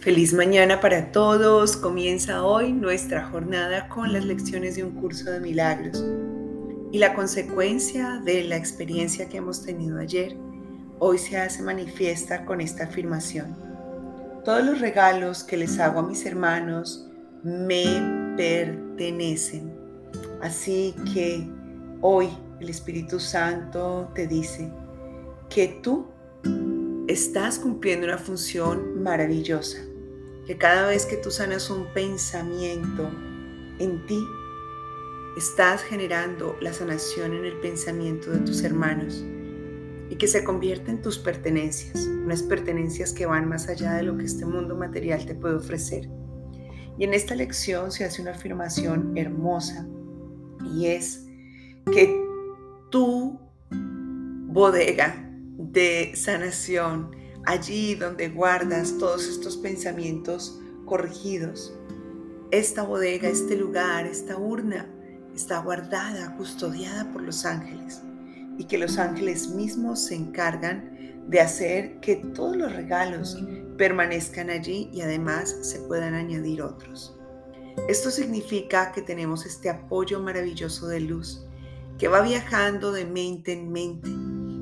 Feliz mañana para todos. Comienza hoy nuestra jornada con las lecciones de un curso de milagros. Y la consecuencia de la experiencia que hemos tenido ayer, hoy se hace manifiesta con esta afirmación. Todos los regalos que les hago a mis hermanos me pertenecen. Así que hoy el Espíritu Santo te dice que tú estás cumpliendo una función maravillosa que cada vez que tú sanas un pensamiento en ti, estás generando la sanación en el pensamiento de tus hermanos y que se convierte en tus pertenencias, unas pertenencias que van más allá de lo que este mundo material te puede ofrecer. Y en esta lección se hace una afirmación hermosa y es que tu bodega de sanación, allí donde guardas todos estos pensamientos corregidos. Esta bodega, este lugar, esta urna está guardada, custodiada por los ángeles y que los ángeles mismos se encargan de hacer que todos los regalos permanezcan allí y además se puedan añadir otros. Esto significa que tenemos este apoyo maravilloso de luz que va viajando de mente en mente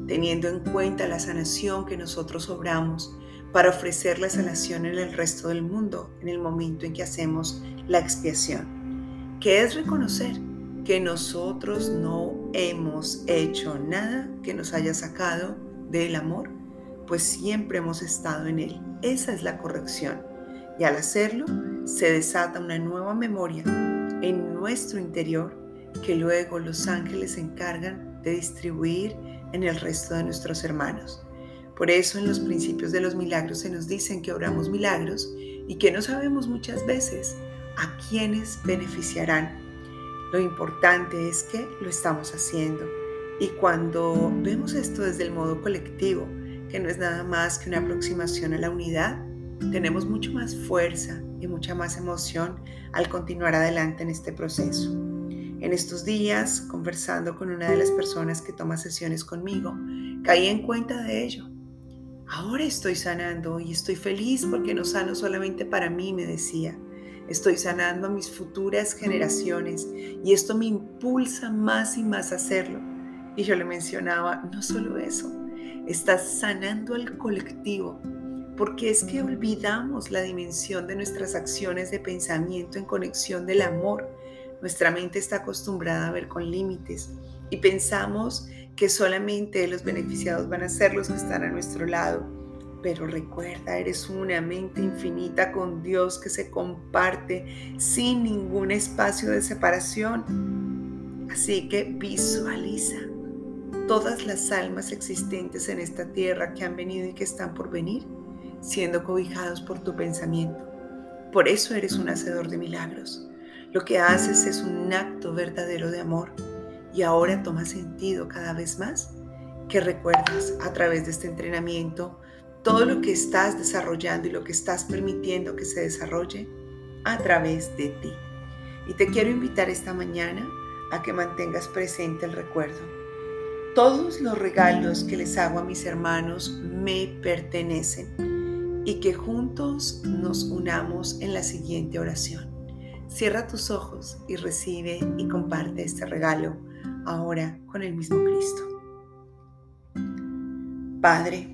teniendo en cuenta la sanación que nosotros obramos para ofrecer la sanación en el resto del mundo en el momento en que hacemos la expiación, que es reconocer que nosotros no hemos hecho nada que nos haya sacado del amor, pues siempre hemos estado en él. Esa es la corrección. Y al hacerlo, se desata una nueva memoria en nuestro interior que luego los ángeles se encargan de distribuir en el resto de nuestros hermanos. Por eso en los principios de los milagros se nos dicen que obramos milagros y que no sabemos muchas veces a quiénes beneficiarán. Lo importante es que lo estamos haciendo. Y cuando vemos esto desde el modo colectivo, que no es nada más que una aproximación a la unidad, tenemos mucho más fuerza y mucha más emoción al continuar adelante en este proceso. En estos días, conversando con una de las personas que toma sesiones conmigo, caí en cuenta de ello. Ahora estoy sanando y estoy feliz porque no sano solamente para mí, me decía. Estoy sanando a mis futuras generaciones y esto me impulsa más y más a hacerlo. Y yo le mencionaba, no solo eso, estás sanando al colectivo, porque es que olvidamos la dimensión de nuestras acciones de pensamiento en conexión del amor nuestra mente está acostumbrada a ver con límites y pensamos que solamente los beneficiados van a ser los que están a nuestro lado. Pero recuerda, eres una mente infinita con Dios que se comparte sin ningún espacio de separación. Así que visualiza todas las almas existentes en esta tierra que han venido y que están por venir, siendo cobijados por tu pensamiento. Por eso eres un hacedor de milagros. Lo que haces es un acto verdadero de amor y ahora toma sentido cada vez más que recuerdas a través de este entrenamiento todo lo que estás desarrollando y lo que estás permitiendo que se desarrolle a través de ti. Y te quiero invitar esta mañana a que mantengas presente el recuerdo. Todos los regalos que les hago a mis hermanos me pertenecen y que juntos nos unamos en la siguiente oración. Cierra tus ojos y recibe y comparte este regalo ahora con el mismo Cristo. Padre,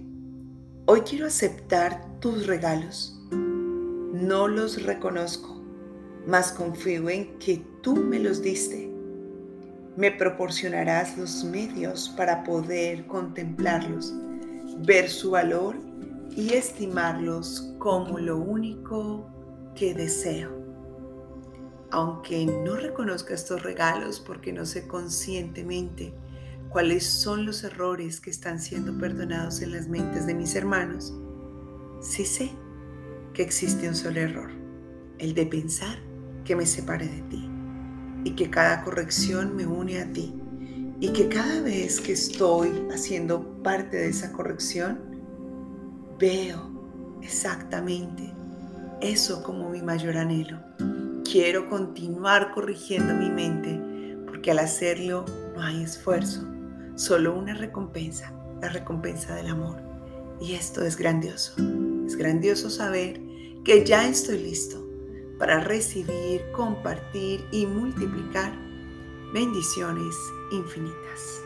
hoy quiero aceptar tus regalos. No los reconozco, mas confío en que tú me los diste. Me proporcionarás los medios para poder contemplarlos, ver su valor y estimarlos como lo único que deseo aunque no reconozca estos regalos porque no sé conscientemente cuáles son los errores que están siendo perdonados en las mentes de mis hermanos, sí sé que existe un solo error, el de pensar que me separe de ti y que cada corrección me une a ti y que cada vez que estoy haciendo parte de esa corrección, veo exactamente eso como mi mayor anhelo quiero continuar corrigiendo mi mente porque al hacerlo no hay esfuerzo, solo una recompensa, la recompensa del amor. Y esto es grandioso. Es grandioso saber que ya estoy listo para recibir, compartir y multiplicar bendiciones infinitas.